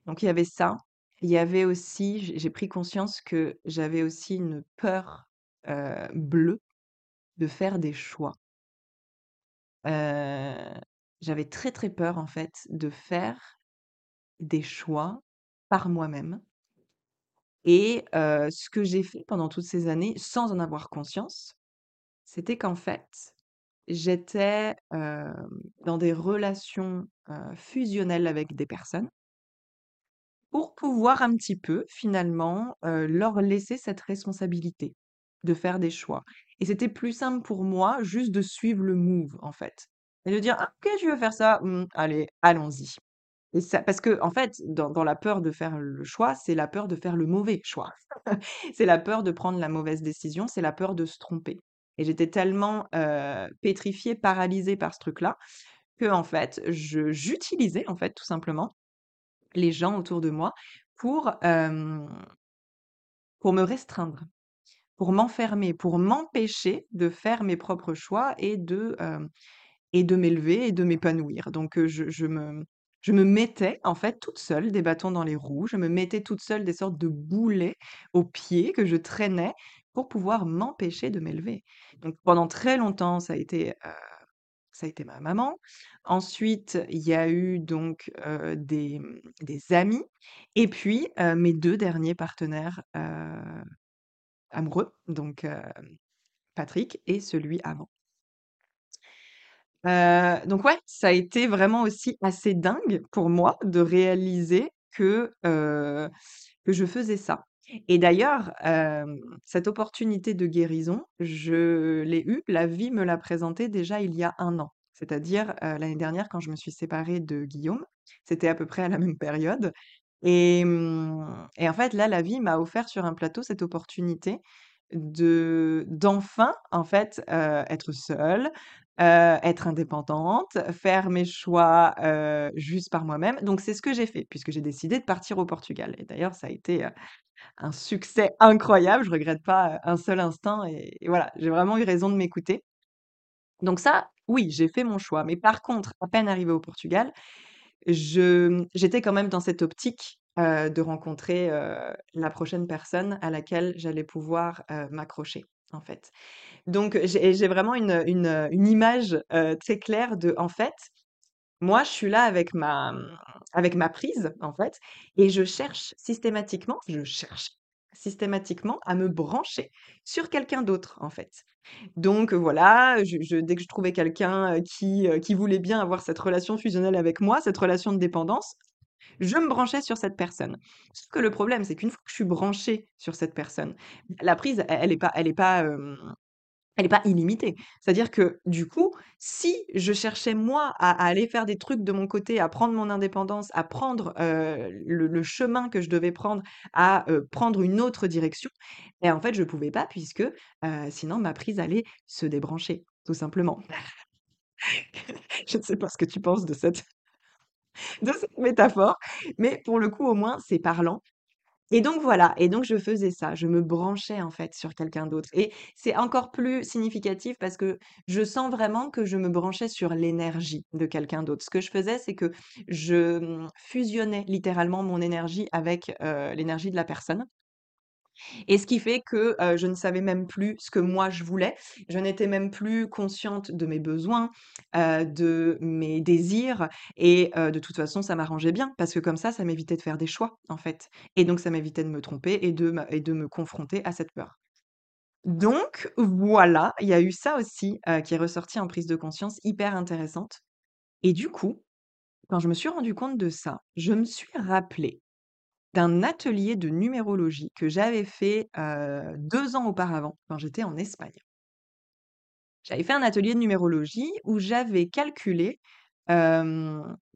Donc il y avait ça. Il y avait aussi j'ai pris conscience que j'avais aussi une peur, bleue de faire des choix. J'avais très, très peur, en fait, de faire des choix par moi-même et ce que j'ai fait pendant toutes ces années, sans en avoir conscience, c'était qu'en fait, j'étais, dans des relations, fusionnelles avec des personnes pour pouvoir un petit peu, finalement, leur laisser cette responsabilité de faire des choix et c'était plus simple pour moi juste de suivre le move, en fait et de dire: «Ah OK, tu veux faire ça? Mmh, allez, allons-y» Et ça parce qu'en fait, dans dans la peur de faire le choix, c'est la peur de faire le mauvais choix. C'est la peur de prendre la mauvaise décision, c'est la peur de se tromper. Et j'étais tellement, pétrifiée, paralysée par ce truc-là, qu'en fait, je j'utilisais, en fait, tout simplement, les gens autour de moi pour, pour me restreindre, pour m'enfermer, pour m'empêcher de faire mes propres choix et de, et de m'élever et de m'épanouir. Donc, heu, je je me je me mettais, en fait, toute seule des bâtons dans les roues. Je me mettais toute seule des sortes de boulets aux pieds que je traînais pour pouvoir m'empêcher de m'élever. Donc pendant très longtemps, ça a été, heu, ça a été ma maman. Ensuite, il y a eu donc, des, des amis et puis, mes 2 derniers partenaires, amoureux, donc, hem, Patrick et celui avant. Heu, donc ouais, ça a été vraiment aussi assez dingue pour moi de réaliser que, heu, que je faisais ça. Et d'ailleurs, cette opportunité de guérison, je l'ai eue, la vie me l'a présentée déjà il y a un an. C'est-à-dire, l'année dernière quand je me suis séparée de Guillaume, c'était à peu près à la même période et mmh et en fait là, la vie m'a offert sur un plateau cette opportunité de d'enfin, en fait, être seule, être indépendante, faire mes choix, juste par moi-même. Donc c'est ce que j'ai fait, puisque j'ai décidé de partir au Portugal et d'ailleurs ça a été, un succès incroyable. Je regrette pas, un seul instant et voilà, j'ai vraiment eu raison de m'écouter. Donc ça, oui, j'ai fait mon choix. Mais par contre, à peine arrivée au Portugal, j'étais quand même dans cette optique, de rencontrer, la prochaine personne à laquelle j'allais pouvoir, m'accrocher, en fait. Donc j'ai vraiment une, une, image, très claire de, en fait, moi, je suis là avec ma, avec ma prise, en fait, et je cherche systématiquement je cherche systématiquement à me brancher sur quelqu'un d'autre, en fait. Donc voilà, je dès que je trouvais quelqu'un, qui, qui voulait bien avoir cette relation fusionnelle avec moi, cette relation de dépendance, je me branchais sur cette personne. Sauf que le problème, c'est qu'une fois que je suis branchée sur cette personne, la prise, elle est pas elle est pas, elle est pas illimitée. C'est-à-dire que, du coup, si je cherchais moi à aller faire des trucs de mon côté, à prendre mon indépendance, à prendre, heu, le chemin que je devais prendre, à, heu, prendre une autre direction et en fait, je pouvais pas puisque, heu, sinon ma prise allait se débrancher, tout simplement. Je ne sais pas ce que tu penses de cette métaphore, mais pour le coup, au moins, c'est parlant et donc voilà et donc je faisais ça, je me branchais, en fait, sur quelqu'un d'autre et c'est encore plus significatif parce que je sens vraiment que je me branchais sur l'énergie de quelqu'un d'autre. Ce que je faisais, c'est que je, mmh, fusionnais littéralement mon énergie avec, l'énergie de la personne et ce qui fait que, je ne savais même plus ce que moi je voulais. Je n'étais même plus consciente de mes besoins, de mes désirs et de toute façon, ça m'arrangeait bien parce que comme ça, ça m'évitait de faire des choix, en fait et donc ça m'évitait de me tromper et de me et de me confronter à cette peur. Donc voilà, il y a eu ça aussi, qui est ressorti en prise de conscience hyper intéressante et du coup, quand je me suis rendue compte de ça, je me suis rappelée d'un atelier de numérologie que j'avais fait, heu, 2 ans auparavant, quand j'étais en Espagne. J'avais fait un atelier de numérologie où j'avais calculé,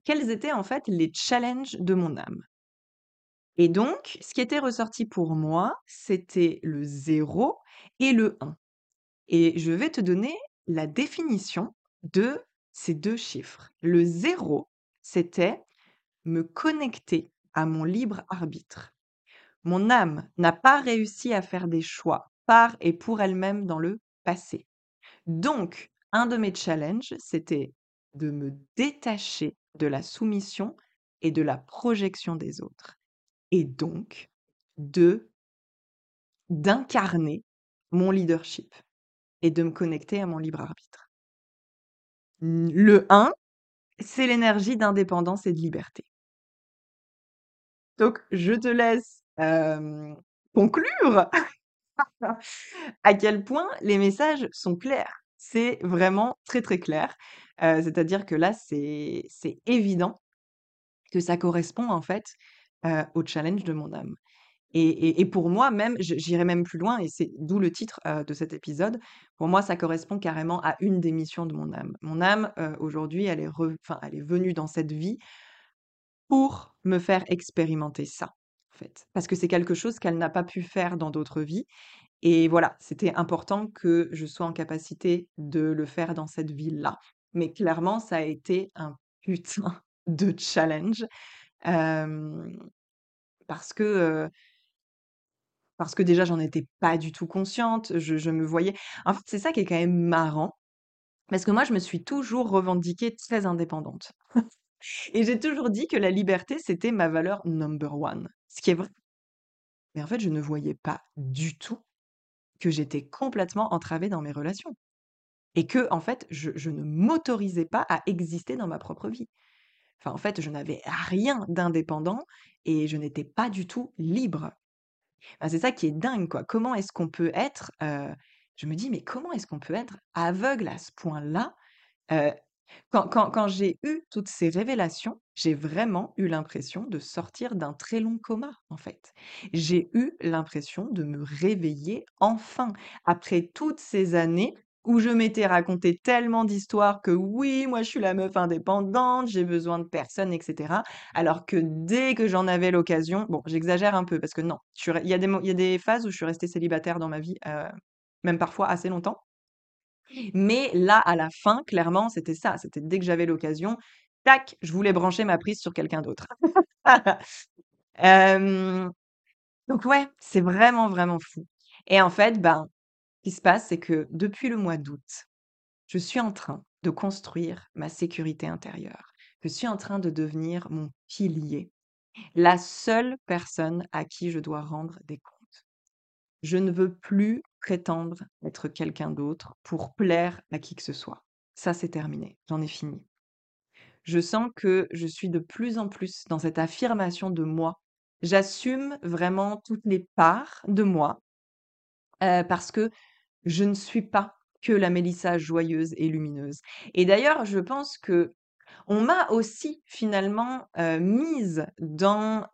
quels étaient en fait les challenges de mon âme et donc ce qui était ressorti pour moi, c'était le zéro et le un. et je vais te donner la définition de ces 2 chiffres. Le zéro, c'était me connecter à mon libre arbitre. Mon âme n'a pas réussi à faire des choix par et pour elle-même dans le passé. Donc, un de mes challenges, c'était de me détacher de la soumission et de la projection des autres et donc de d'incarner mon leadership et de me connecter à mon libre arbitre. Le 1, c'est l'énergie d'indépendance et de liberté. Donc je te laisse, conclure à quel point les messages sont clairs. C'est vraiment très, très clair. C'est-à-dire que là, c'est évident que ça correspond en fait, au challenge de mon âme et et pour moi même, j'irai même plus loin et c'est d'où le titre, de cet épisode. Pour moi, ça correspond carrément à une des missions de mon âme. Mon âme, aujourd'hui, elle elle est venue dans cette vie pour me faire expérimenter ça, en fait. Parce que c'est quelque chose qu'elle n'a pas pu faire dans d'autres vies et voilà, c'était important que je sois en capacité de le faire dans cette vie-là. Mais clairement, ça a été un putain de challenge, parce que, parce que déjà, j'en étais pas du tout consciente, je je me voyais en fait, c'est ça qui est quand même marrant, parce que moi, je me suis toujours revendiquée très indépendante et j'ai toujours dit que la liberté, c'était ma valeur number one, ce qui est vrai. Mais en fait, je ne voyais pas du tout que j'étais complètement entravée dans mes relations et que, en fait, je ne m'autorisais pas à exister dans ma propre vie. Enfin, en fait, je n'avais rien d'indépendant et je n'étais pas du tout libre. C'est ça qui est dingue, quoi. Comment est-ce qu'on peut être, heu, je me dis: «Mais comment est-ce qu'on peut être aveugle à ce point-là?» heu, quand j'ai eu toutes ces révélations, j'ai vraiment eu l'impression de sortir d'un très long coma, en fait. J'ai eu l'impression de me réveiller enfin, après toutes ces années où je m'étais raconté tellement d'histoires que oui, moi je suis la meuf indépendante, j'ai besoin de personne et cetera. Alors que dès que j'en avais l'occasion bon, j'exagère un peu parce que non, il y a des y a des phases où je suis restée célibataire dans ma vie, heu, même parfois assez longtemps. Mais là, à la fin, clairement, c'était ça, c'était dès que j'avais l'occasion, tac, je voulais brancher ma prise sur quelqu'un d'autre. Donc ouais, c'est vraiment, vraiment fou et en fait, ben, ce qui se passe, c'est que depuis le mois d'août, je suis en train de construire ma sécurité intérieure. Je suis en train de devenir mon pilier, la seule personne à qui je dois rendre des comptes. Je ne veux plus prétendre être quelqu'un d'autre pour plaire à qui que ce soit. Ça, c'est terminé, j'en ai fini. Je sens que je suis de plus en plus dans cette affirmation de moi. J'assume vraiment toutes les parts de moi, heu, parce que je ne suis pas que la Mélissa joyeuse et lumineuse et d'ailleurs, je pense que on m'a aussi finalement, heu, mise dans,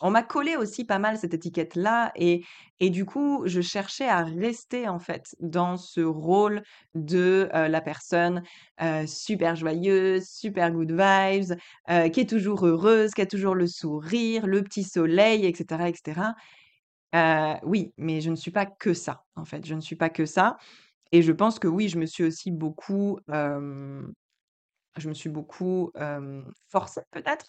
on m'a collé aussi pas mal cette étiquette-là et et du coup, je cherchais à rester en fait dans ce rôle de, heu, la personne, heu, super joyeuse, super good vibes, qui est toujours heureuse, qui a toujours le sourire, le petit soleil et cetera et cetera. Heu, oui, mais je ne suis pas que ça, en fait, je ne suis pas que ça et je pense que oui, je me suis aussi beaucoup, je me suis beaucoup, forcée peut-être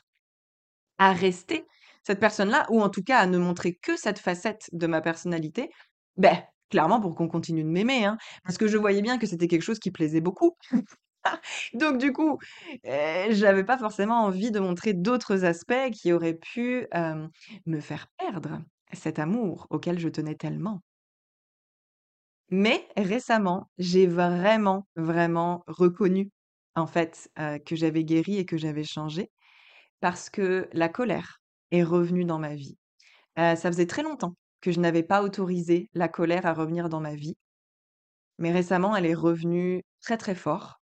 à rester cette personne-là ou en tout cas à ne montrer que cette facette de ma personnalité, beh, clairement pour qu'on continue de m'aimer, hein. Parce que je voyais bien que c'était quelque chose qui plaisait beaucoup. Donc du coup, heu, j'avais pas forcément envie de montrer d'autres aspects qui auraient pu, me faire perdre cet amour auquel je tenais tellement. Mais récemment, j'ai vraiment, vraiment reconnu, en fait, que j'avais guéri et que j'avais changé parce que la colère est revenue dans ma vie. Ça faisait très longtemps que je n'avais pas autorisé la colère à revenir dans ma vie, mais récemment, elle est revenue très, très fort,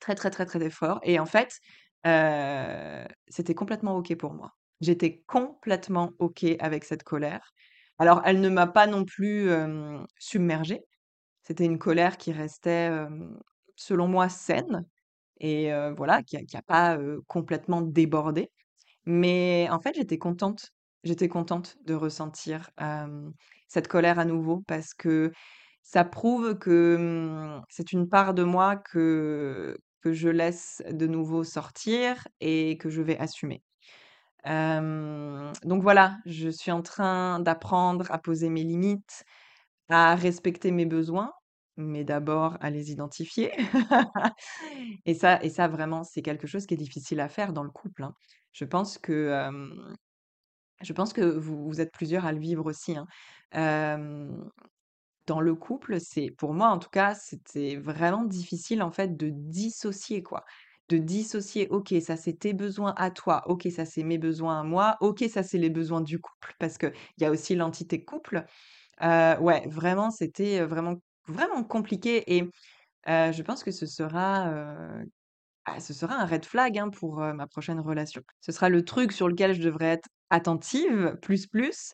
très, très, très, très, fort et en fait, c'était complètement OK pour moi. J'étais complètement OK avec cette colère. Alors elle ne m'a pas non plus, hem, submergée. C'était une colère qui restait, selon moi saine et voilà, qui a qui a pas, complètement débordé. Mais en fait, j'étais contente. J'étais contente de ressentir, cette colère à nouveau parce que ça prouve que, mmh, c'est une part de moi que que je laisse de nouveau sortir et que je vais assumer. Donc voilà, je suis en train d'apprendre à poser mes limites, à respecter mes besoins, mais d'abord à les identifier. Et ça et ça vraiment, c'est quelque chose qui est difficile à faire dans le couple, hein. Je pense que, je pense que vous êtes plusieurs à le vivre aussi, hein. Dans le couple, c'est pour moi en tout cas, c'était vraiment difficile en fait de dissocier quoi. De dissocier, OK, ça c'est tes besoins à toi, OK, ça c'est mes besoins à moi, OK, ça c'est les besoins du couple parce qu'il y a aussi l'entité couple. Ouais, vraiment, c'était, vraiment vraiment compliqué et je pense que ce sera, heu, ah, ce sera un red flag, hein, pour, ma prochaine relation. Ce sera le truc sur lequel je devrais être attentive plus, plus,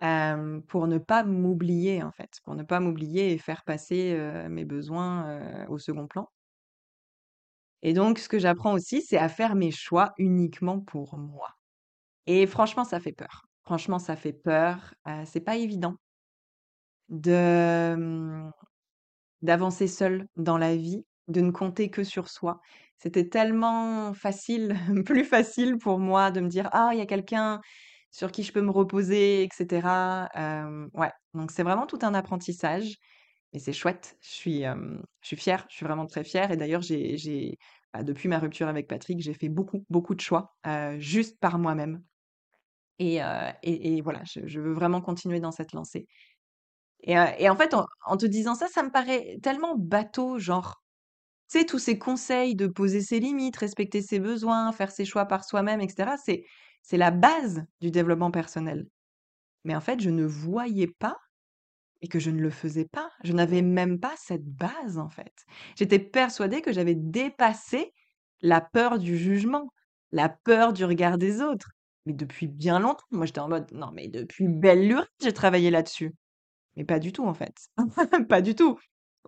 pour ne pas m'oublier, en fait, pour ne pas m'oublier et faire passer, mes besoins, au second plan. Et donc, ce que j'apprends aussi, c'est à faire mes choix uniquement pour moi. Et franchement, ça fait peur. Franchement, ça fait peur. C'est pas évident de d'avancer seul dans la vie, de ne compter que sur soi. C'était tellement facile, plus facile pour moi de me dire ah il y a quelqu'un sur qui je peux me reposer, etc. Ouais, donc c'est vraiment tout un apprentissage. Et c'est chouette. Je suis, je suis fière, je suis vraiment très fière et d'ailleurs j'ai bah, depuis ma rupture avec Patrick, j'ai fait beaucoup, beaucoup de choix, juste par moi-même et et voilà, je veux vraiment continuer dans cette lancée et en fait, en te disant ça, ça me paraît tellement bateau, genre, tu sais, tous ces conseils de poser ses limites, respecter ses besoins, faire ses choix par soi-même et cetera, c'est c'est la base du développement personnel. Mais en fait, je ne voyais pas et que je ne le faisais pas. Je n'avais même pas cette base, en fait. J'étais persuadée que j'avais dépassé la peur du jugement, la peur du regard des autres. Mais depuis bien longtemps, moi j'étais en mode, non, mais depuis belle lurette, j'ai travaillé là-dessus. Mais pas du tout, en fait. Pas du tout.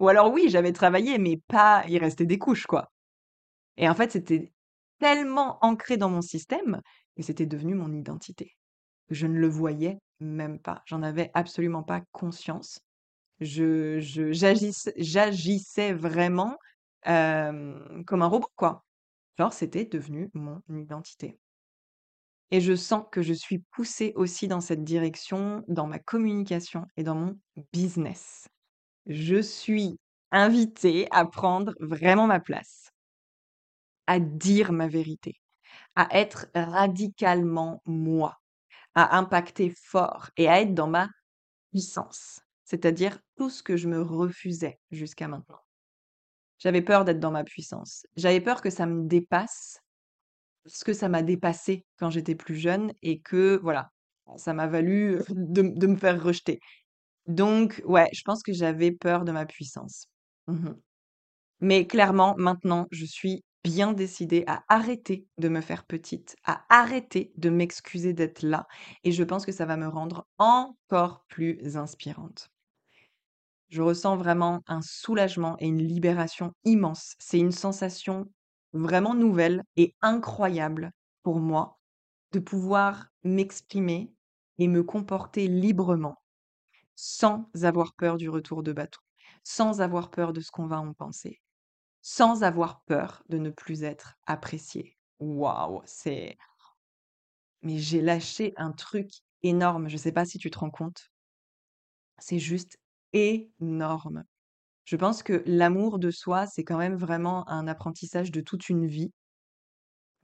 Ou alors oui, j'avais travaillé, mais pas, il restait des couches, quoi. Et en fait, c'était tellement ancré dans mon système que c'était devenu mon identité. Je ne le voyais même pas. J'en avais absolument pas conscience. Je je j'agissais vraiment, comme un robot, quoi. Genre, c'était devenu mon identité et je sens que je suis poussée aussi dans cette direction, dans ma communication et dans mon business. Je suis invitée à prendre vraiment ma place, à dire ma vérité, à être radicalement moi, à impacter fort et à être dans ma puissance, c'est-à-dire tout ce que je me refusais jusqu'à maintenant. J'avais peur d'être dans ma puissance. J'avais peur que ça me dépasse, parce que ça m'a dépassé quand j'étais plus jeune et que voilà, ça m'a valu de, de me faire rejeter. Donc, ouais, je pense que j'avais peur de ma puissance. Mmh Mais clairement, maintenant, je suis bien décidée à arrêter de me faire petite, à arrêter de m'excuser d'être là. Et je pense que ça va me rendre encore plus inspirante. Je ressens vraiment un soulagement et une libération immense. C'est une sensation vraiment nouvelle et incroyable pour moi de pouvoir m'exprimer et me comporter librement sans avoir peur du retour de bâton, sans avoir peur de ce qu'on va en penser, sans avoir peur de ne plus être apprécié. Waouh, c'est mais j'ai lâché un truc énorme, je ne sais pas si tu te rends compte. C'est juste énorme. Je pense que l'amour de soi, c'est quand même vraiment un apprentissage de toute une vie.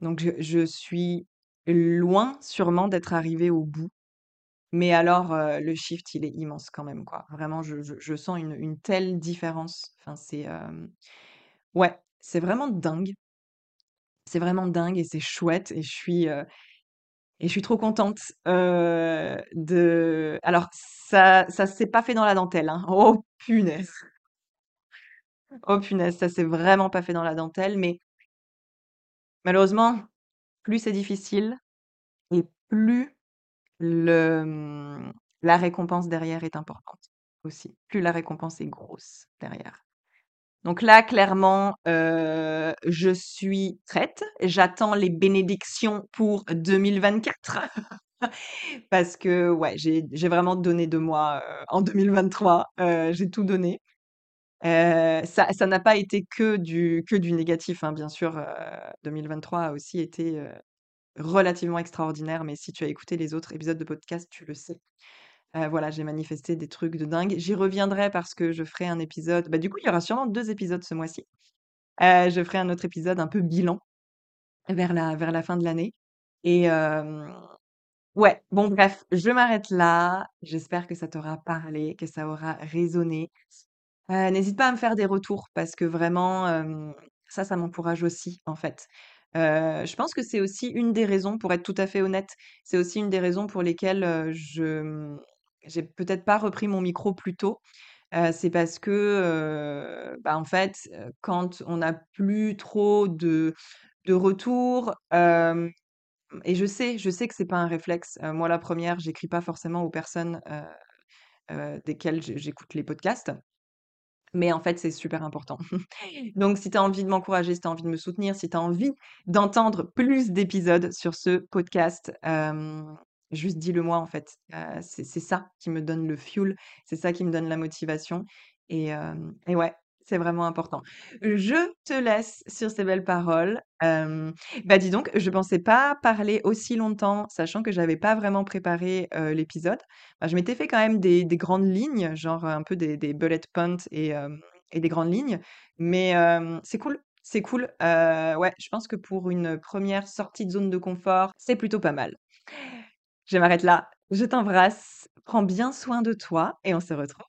Donc je suis loin sûrement d'être arrivée au bout, mais alors, heu, le shift, il est immense quand même, quoi. Vraiment, je sens une telle différence. Enfin, c'est, hem, ouais, c'est vraiment dingue. C'est vraiment dingue et c'est chouette et je suis, heu et je suis trop contente, de alors ça ça s'est pas fait dans la dentelle, hein. Oh punaise! Oh punaise, ça s'est vraiment pas fait dans la dentelle, mais malheureusement, plus c'est difficile et plus le, mmh, la récompense derrière est importante aussi. Plus la récompense est grosse derrière. Donc là, clairement, heu, je suis prête. J'attends les bénédictions pour 2024 parce que, ouais, j'ai vraiment donné de moi, heu, en 2023, heu, j'ai tout donné. Ça n'a pas été que du que du négatif, hein, bien sûr, heu, 2023 a aussi été, relativement extraordinaire, mais si tu as écouté les autres épisodes de podcast, tu le sais. Voilà, j'ai manifesté des trucs de dingue. J'y reviendrai parce que je ferai un épisode bah, du coup, il y aura sûrement 2 épisodes ce mois-ci. Je ferai un autre épisode un peu bilan vers la vers la fin de l'année et ouais, bon bref, je m'arrête là. J'espère que ça t'aura parlé, que ça aura résonné. N'hésite pas à me faire des retours parce que vraiment, ça, ça m'encourage aussi, en fait. Je pense que c'est aussi une des raisons, pour être tout à fait honnête, c'est aussi une des raisons pour lesquelles, je, mmh, j'ai peut-être pas repris mon micro plus tôt. C'est parce que, bah, en fait, quand on n'a plus trop de de retours, et je sais je sais que c'est pas un réflexe. Moi, la première, j'écris pas forcément aux personnes, desquelles j'écoute les podcasts. Mais en fait, c'est super important. Donc si tu as envie de m'encourager, si tu as envie de me soutenir, si tu as envie d'entendre plus d'épisodes sur ce podcast, juste dis-le-moi en fait. C'est ça qui me donne le fuel, c'est ça qui me donne la motivation et et ouais, c'est vraiment important. Je te laisse sur ces belles paroles. Hem, bah, dis donc, je pensais pas parler aussi longtemps, sachant que j'avais pas vraiment préparé, l'épisode. Bah, je m'étais fait quand même des des grandes lignes, genre un peu des bullet points et et des grandes lignes, mais c'est cool, c'est cool. Ouais, je pense que pour une première sortie de zone de confort, c'est plutôt pas mal. Je m'arrête là. Je t'embrasse, prends bien soin de toi et on se retrouve